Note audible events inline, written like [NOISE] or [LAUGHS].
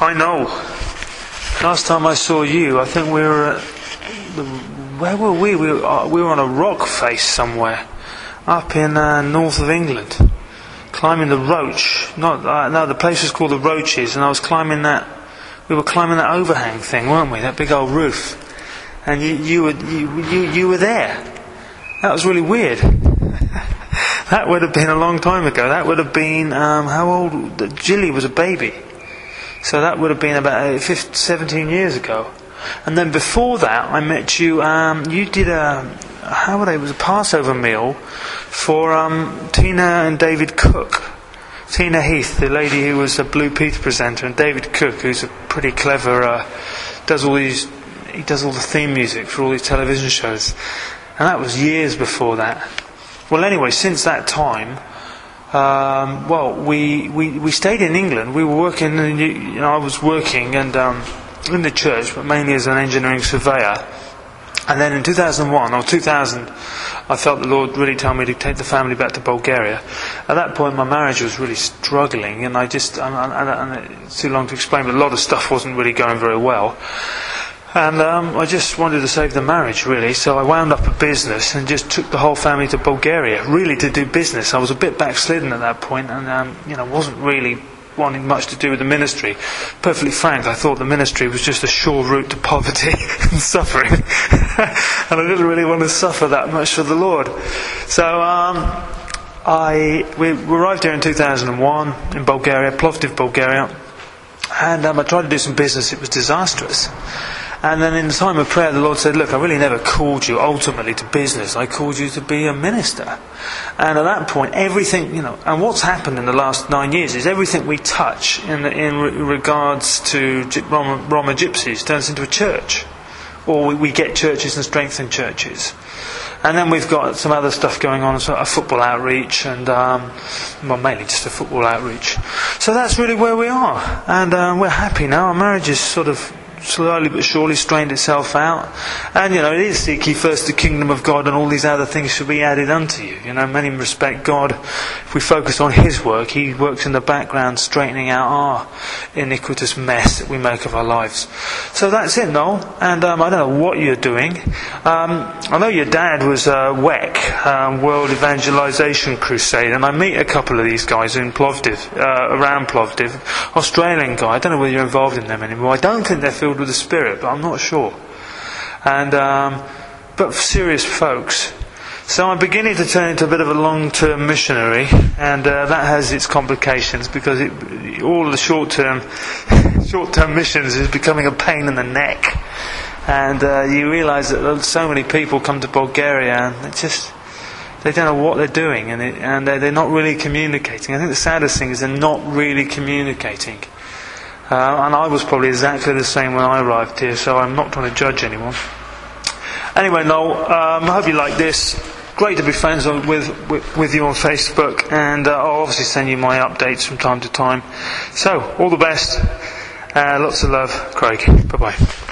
I know. Last time I saw you, I think we were at. Where were we? We were, uh, we were on a rock face somewhere. Up in uh, north of England. Climbing the Roach. Not, uh, no, the place was called the Roaches, and I was climbing that. We were climbing that overhang thing, weren't we? That big old roof. And you, you, were, you, you, you were there. That was really weird. [LAUGHS] that would have been a long time ago. That would have been, um, how old? Jilly was a baby. So that would have been about uh, 15, 17 years ago. And then before that, I met you. Um, you did a how would I? It was a Passover meal for um, Tina and David Cook. Tina Heath, the lady who was a Blue Peter presenter, and David Cook, who's a pretty clever, uh, does all these, he does all the theme music for all these television shows, and that was years before that. Well, anyway, since that time, um, well, we, we, we stayed in England. We were working, you know, I was working and um, in the church, but mainly as an engineering surveyor. And then in 2001 or 2000, I felt the Lord really tell me to take the family back to Bulgaria. At that point, my marriage was really struggling, and I just, and, and, and it's too long to explain, but a lot of stuff wasn't really going very well. And um, I just wanted to save the marriage, really. So I wound up a business and just took the whole family to Bulgaria, really to do business. I was a bit backslidden at that point, and um, you know, wasn't really wanting much to do with the ministry. Perfectly frank, I thought the ministry was just a sure route to poverty [LAUGHS] and suffering, [LAUGHS] and I didn't really want to suffer that much for the Lord. So. Um, I we arrived here in 2001 in Bulgaria, Plovdiv, Bulgaria, and um, I tried to do some business. It was disastrous. And then in the time of prayer, the Lord said, Look, I really never called you ultimately to business. I called you to be a minister. And at that point, everything, you know, and what's happened in the last nine years is everything we touch in, in regards to Roma, Roma gypsies turns into a church. Or we, we get churches and strengthen churches. And then we've got some other stuff going on, so a football outreach, and um, well, mainly just a football outreach. So that's really where we are, and um, we're happy now. Our marriage is sort of slowly but surely strained itself out. And, you know, it is seek ye first the kingdom of God and all these other things shall be added unto you. You know, many respect God, if we focus on His work, He works in the background straightening out our iniquitous mess that we make of our lives. So that's it, Noel. And um, I don't know what you're doing. Um, I know your dad was uh, WEC, um, World Evangelization Crusade, and I meet a couple of these guys in Plovdiv, uh, around Plovdiv. Australian guy, I don't know whether you're involved in them anymore. I don't think they're filled with the Spirit, but I'm not sure. And um, but serious folks. So I'm beginning to turn into a bit of a long-term missionary, and uh, that has its complications because it, all the short-term, [LAUGHS] short-term missions is becoming a pain in the neck, and uh, you realise that so many people come to Bulgaria and they just they don't know what they're doing, and, it, and they're, they're not really communicating. I think the saddest thing is they're not really communicating. Uh, and I was probably exactly the same when I arrived here, so I'm not trying to judge anyone. Anyway, Noel, um, I hope you like this. Great to be friends with, with, with you on Facebook, and uh, I'll obviously send you my updates from time to time. So, all the best. Uh, lots of love, Craig. Bye bye.